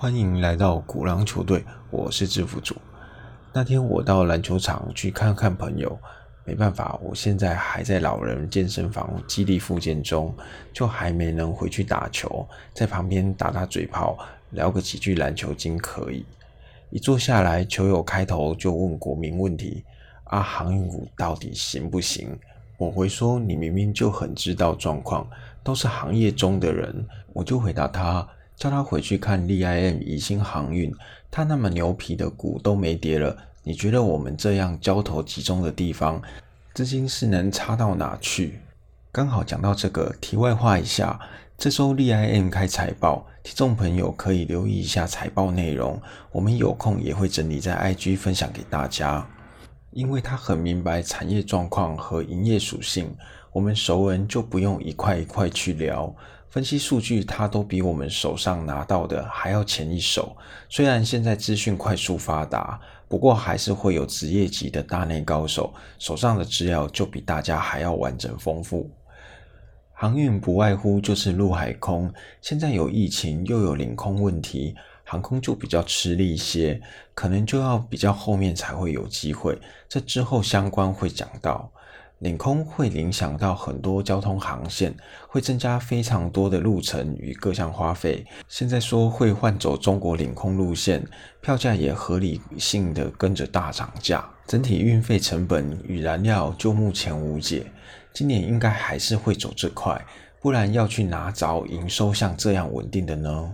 欢迎来到鼓浪球队，我是制服组。那天我到篮球场去看看朋友，没办法，我现在还在老人健身房基地复健中，就还没能回去打球，在旁边打打嘴炮，聊个几句篮球经可以。一坐下来，球友开头就问国民问题：啊，航运股到底行不行？我回说：你明明就很知道状况，都是行业中的人，我就回答他。叫他回去看 LIM 宜兴航运，他那么牛皮的股都没跌了，你觉得我们这样交投集中的地方，资金是能差到哪去？刚好讲到这个，题外话一下，这周 LIM 开财报，听众朋友可以留意一下财报内容，我们有空也会整理在 IG 分享给大家，因为他很明白产业状况和营业属性，我们熟人就不用一块一块去聊。分析数据，他都比我们手上拿到的还要前一手。虽然现在资讯快速发达，不过还是会有职业级的大内高手手上的资料就比大家还要完整丰富。航运不外乎就是陆海空，现在有疫情又有领空问题，航空就比较吃力一些，可能就要比较后面才会有机会。这之后相关会讲到。领空会影响到很多交通航线，会增加非常多的路程与各项花费。现在说会换走中国领空路线，票价也合理性的跟着大涨价，整体运费成本与燃料就目前无解。今年应该还是会走这块，不然要去哪找营收像这样稳定的呢？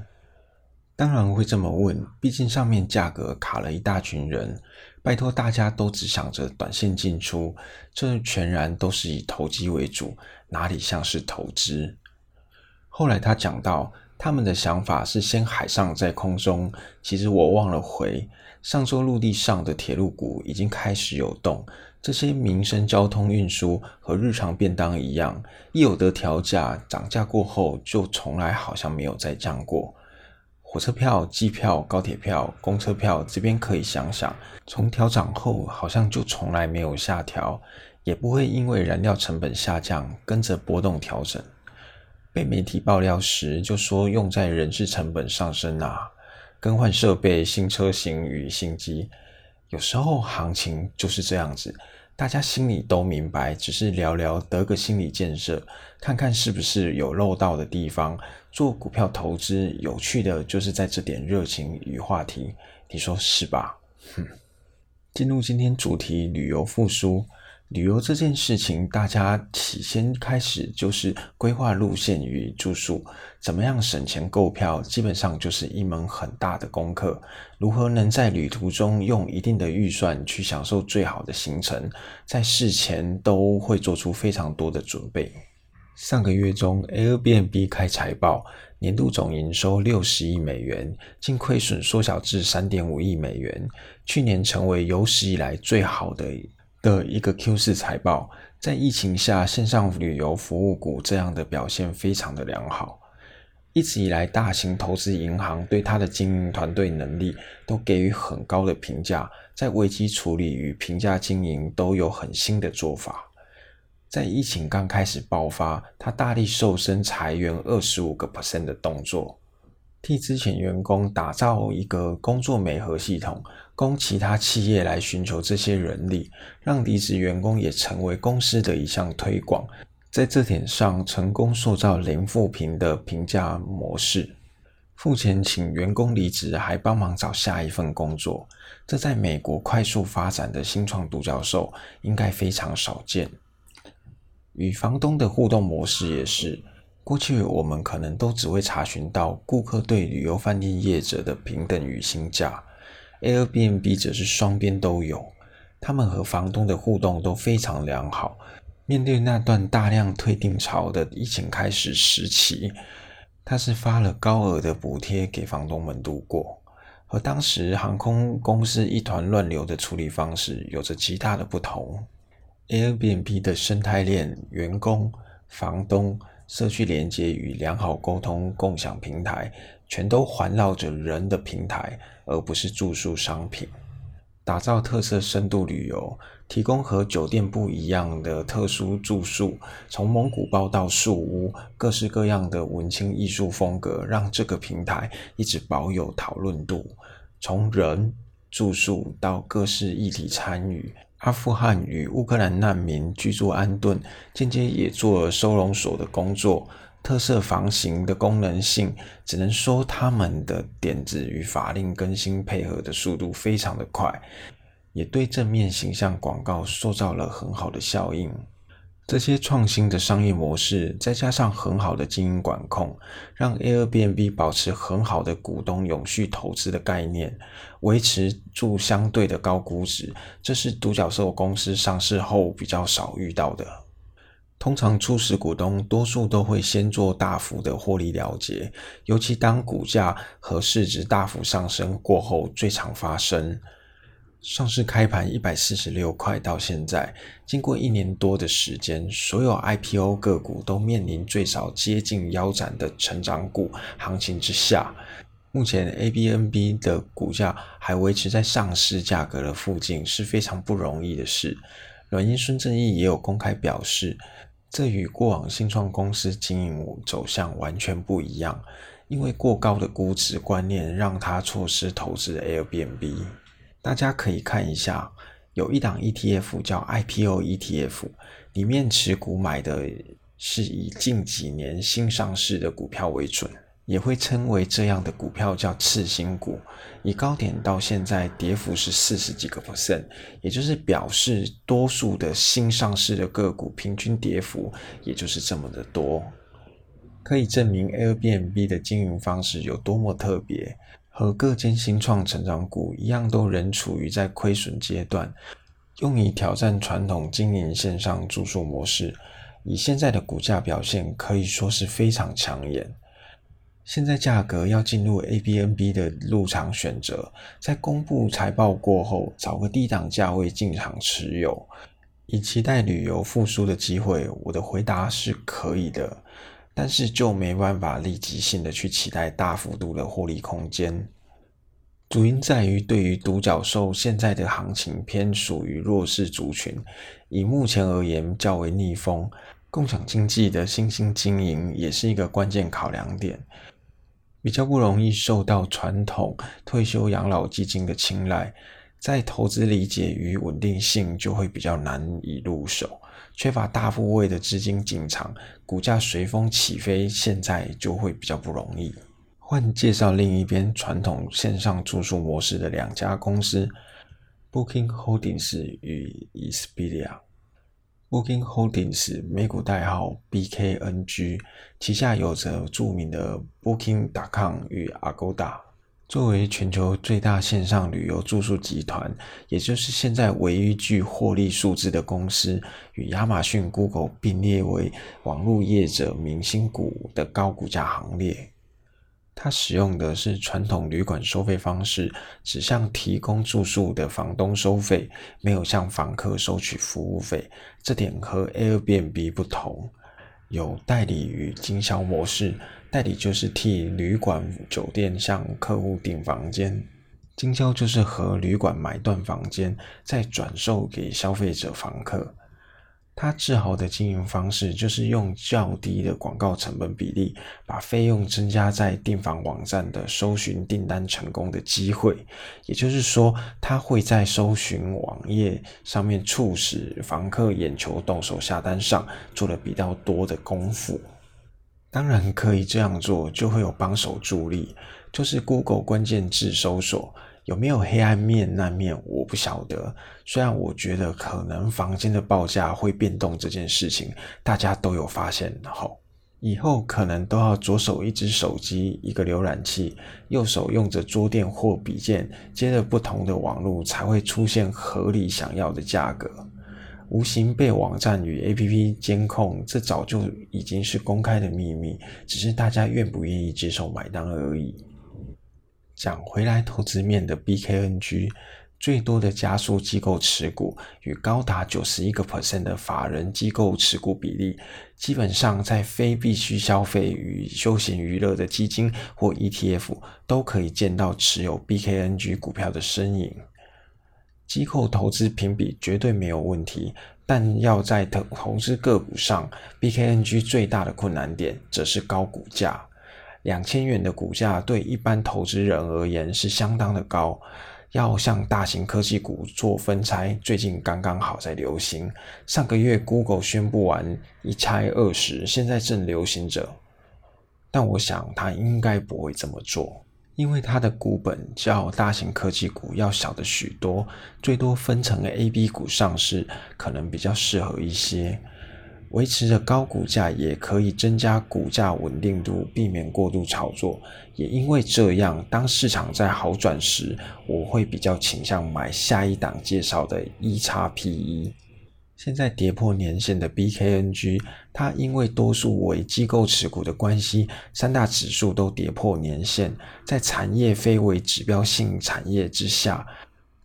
当然会这么问，毕竟上面价格卡了一大群人，拜托大家都只想着短线进出，这全然都是以投机为主，哪里像是投资？后来他讲到，他们的想法是先海上再空中，其实我忘了回，上周陆地上的铁路股已经开始有动，这些民生交通运输和日常便当一样，一有得调价，涨价过后就从来好像没有再降过。火车票、机票、高铁票、公车票，这边可以想想，从调涨后好像就从来没有下调，也不会因为燃料成本下降跟着波动调整。被媒体爆料时就说用在人事成本上升啊，更换设备、新车型与新机，有时候行情就是这样子。大家心里都明白，只是聊聊得个心理建设，看看是不是有漏到的地方。做股票投资有趣的就是在这点热情与话题，你说是吧？哼，进入今天主题，旅游复苏。旅游这件事情，大家起先开始就是规划路线与住宿，怎么样省钱购票，基本上就是一门很大的功课。如何能在旅途中用一定的预算去享受最好的行程，在事前都会做出非常多的准备。上个月中，Airbnb 开财报，年度总营收六十亿美元，净亏损缩小至三点五亿美元，去年成为有史以来最好的。的一个 Q 四财报，在疫情下，线上旅游服务股这样的表现非常的良好。一直以来，大型投资银行对它的经营团队能力都给予很高的评价，在危机处理与评价经营都有很新的做法。在疫情刚开始爆发，它大力瘦身裁员二十五个 percent 的动作。替之前员工打造一个工作美合系统，供其他企业来寻求这些人力，让离职员工也成为公司的一项推广。在这点上，成功塑造零负评的评价模式。付钱请员工离职，还帮忙找下一份工作，这在美国快速发展的新创独角兽应该非常少见。与房东的互动模式也是。过去我们可能都只会查询到顾客对旅游饭店业者的平等与薪价，Airbnb 则是双边都有，他们和房东的互动都非常良好。面对那段大量退订潮的疫情开始时期，他是发了高额的补贴给房东们度过，和当时航空公司一团乱流的处理方式有着极大的不同。Airbnb 的生态链，员工、房东。社区连接与良好沟通共享平台，全都环绕着人的平台，而不是住宿商品。打造特色深度旅游，提供和酒店不一样的特殊住宿，从蒙古包到树屋，各式各样的文青艺术风格，让这个平台一直保有讨论度。从人住宿到各式议题参与。阿富汗与乌克兰难民居住安顿，间接也做了收容所的工作。特色房型的功能性，只能说他们的点子与法令更新配合的速度非常的快，也对正面形象广告塑造了很好的效应。这些创新的商业模式，再加上很好的经营管控，让 Airbnb 保持很好的股东永续投资的概念，维持住相对的高估值。这是独角兽公司上市后比较少遇到的。通常初始股东多数都会先做大幅的获利了结，尤其当股价和市值大幅上升过后，最常发生。上市开盘一百四十六块，到现在经过一年多的时间，所有 IPO 个股都面临最少接近腰斩的成长股行情之下。目前 ABNB 的股价还维持在上市价格的附近，是非常不容易的事。软银孙正义也有公开表示，这与过往新创公司经营走向完全不一样，因为过高的估值观念让他错失投资 Airbnb。大家可以看一下，有一档 ETF 叫 IPO ETF，里面持股买的是以近几年新上市的股票为准，也会称为这样的股票叫次新股。以高点到现在跌幅是四十几个 percent，也就是表示多数的新上市的个股平均跌幅也就是这么的多，可以证明 Airbnb 的经营方式有多么特别。和各间新创成长股一样，都仍处于在亏损阶段，用以挑战传统经营线上住宿模式。以现在的股价表现，可以说是非常抢眼。现在价格要进入 A B N B 的入场选择，在公布财报过后，找个低档价位进场持有，以期待旅游复苏的机会。我的回答是可以的。但是就没办法立即性的去期待大幅度的获利空间，主因在于对于独角兽现在的行情偏属于弱势族群，以目前而言较为逆风，共享经济的新兴经营也是一个关键考量点，比较不容易受到传统退休养老基金的青睐，在投资理解与稳定性就会比较难以入手。缺乏大部位的资金进场，股价随风起飞，现在就会比较不容易。换介绍另一边传统线上住宿模式的两家公司：Booking Holdings 与 Expedia。Booking Holdings 美股代号 BKNG，旗下有着著名的 Booking.com 与 Agoda。作为全球最大线上旅游住宿集团，也就是现在唯一具获利数字的公司，与亚马逊、Google 并列为网络业者明星股的高股价行列。它使用的是传统旅馆收费方式，只向提供住宿的房东收费，没有向房客收取服务费。这点和 Airbnb 不同，有代理与经销模式。代理就是替旅馆、酒店向客户订房间，经销就是和旅馆买断房间，再转售给消费者房客。他自豪的经营方式就是用较低的广告成本比例，把费用增加在订房网站的搜寻订单成功的机会。也就是说，他会在搜寻网页上面促使房客眼球动手下单上做了比较多的功夫。当然可以这样做，就会有帮手助力，就是 Google 关键字搜索有没有黑暗面那面，我不晓得。虽然我觉得可能房间的报价会变动这件事情，大家都有发现后，以后可能都要左手一只手机一个浏览器，右手用着桌垫或笔键接着不同的网络，才会出现合理想要的价格。无形被网站与 APP 监控，这早就已经是公开的秘密，只是大家愿不愿意接受买单而已。讲回来，投资面的 BKNG 最多的加速机构持股与高达九十一个 percent 的法人机构持股比例，基本上在非必需消费与休闲娱乐的基金或 ETF 都可以见到持有 BKNG 股票的身影。机构投资评比绝对没有问题，但要在投投资个股上，BKNG 最大的困难点则是高股价。两千元的股价对一般投资人而言是相当的高，要向大型科技股做分拆，最近刚刚好在流行。上个月 Google 宣布完一拆二十，现在正流行着。但我想他应该不会这么做。因为它的股本较大型科技股要小的许多，最多分成 A、B 股上市，可能比较适合一些。维持着高股价也可以增加股价稳定度，避免过度炒作。也因为这样，当市场在好转时，我会比较倾向买下一档介绍的 E 叉 PE。现在跌破年线的 BKNG，它因为多数为机构持股的关系，三大指数都跌破年线，在产业非为指标性产业之下，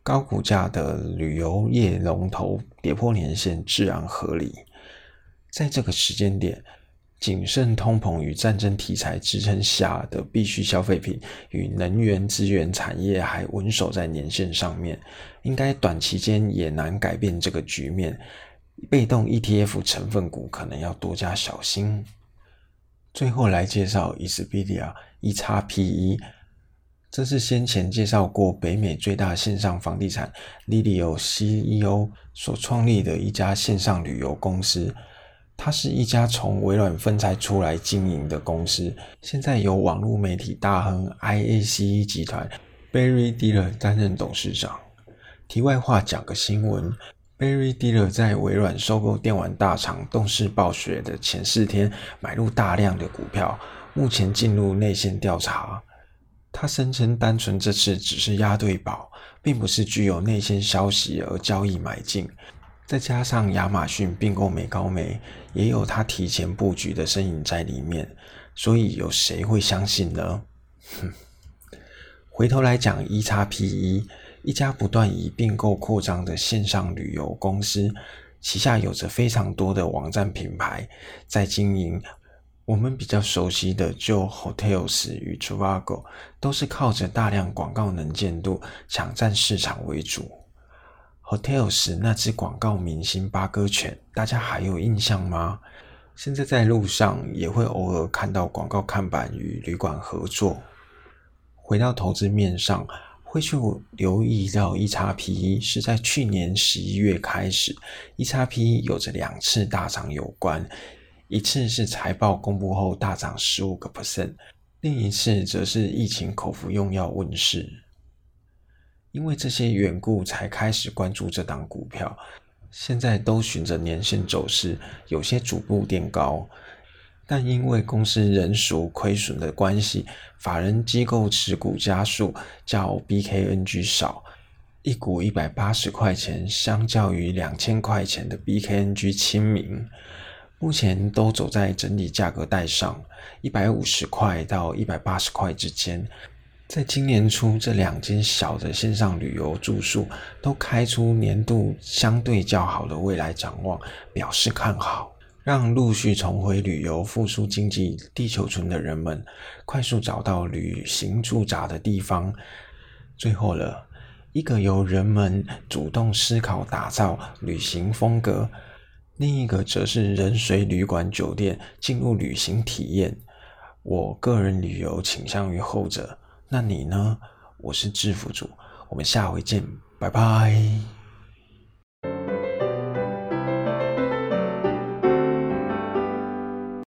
高股价的旅游业龙头跌破年线自然合理。在这个时间点，谨慎通膨与战争题材支撑下的必需消费品与能源资源产业还稳守在年线上面，应该短期间也难改变这个局面。被动 ETF 成分股可能要多加小心。最后来介绍 Expedia E 叉 PE，这是先前介绍过北美最大线上房地产 Lilio CEO 所创立的一家线上旅游公司。它是一家从微软分拆出来经营的公司，现在由网络媒体大亨 IACE 集团 Barry Diller 担任董事长。题外话，讲个新闻：Barry Diller 在微软收购电玩大厂动视暴雪的前四天买入大量的股票，目前进入内线调查。他声称，单纯这次只是押对宝，并不是具有内线消息而交易买进。再加上亚马逊并购美高梅，也有他提前布局的身影在里面，所以有谁会相信呢？哼！回头来讲，E 叉 PE 一家不断以并购扩张的线上旅游公司，旗下有着非常多的网站品牌在经营。我们比较熟悉的就 Hotels 与 Trivago，都是靠着大量广告能见度抢占市场为主。Hotels 那只广告明星八哥犬，大家还有印象吗？现在在路上也会偶尔看到广告看板与旅馆合作。回到投资面上，会去留意到 E 叉 PE 是在去年十一月开始，E 叉 PE 有着两次大涨有关，一次是财报公布后大涨十五个 percent，另一次则是疫情口服用药问世。因为这些缘故，才开始关注这档股票。现在都循着年线走势，有些逐步垫高。但因为公司人数亏损的关系，法人机构持股家数较 BKNG 少，一股一百八十块钱，相较于两千块钱的 BKNG 亲民。目前都走在整体价格带上，一百五十块到一百八十块之间。在今年初，这两间小的线上旅游住宿都开出年度相对较好的未来展望，表示看好，让陆续重回旅游、复苏经济、地球村的人们快速找到旅行驻扎的地方。最后了一个由人们主动思考打造旅行风格，另一个则是人随旅馆酒店进入旅行体验。我个人旅游倾向于后者。那你呢？我是制服组，我们下回见，拜拜。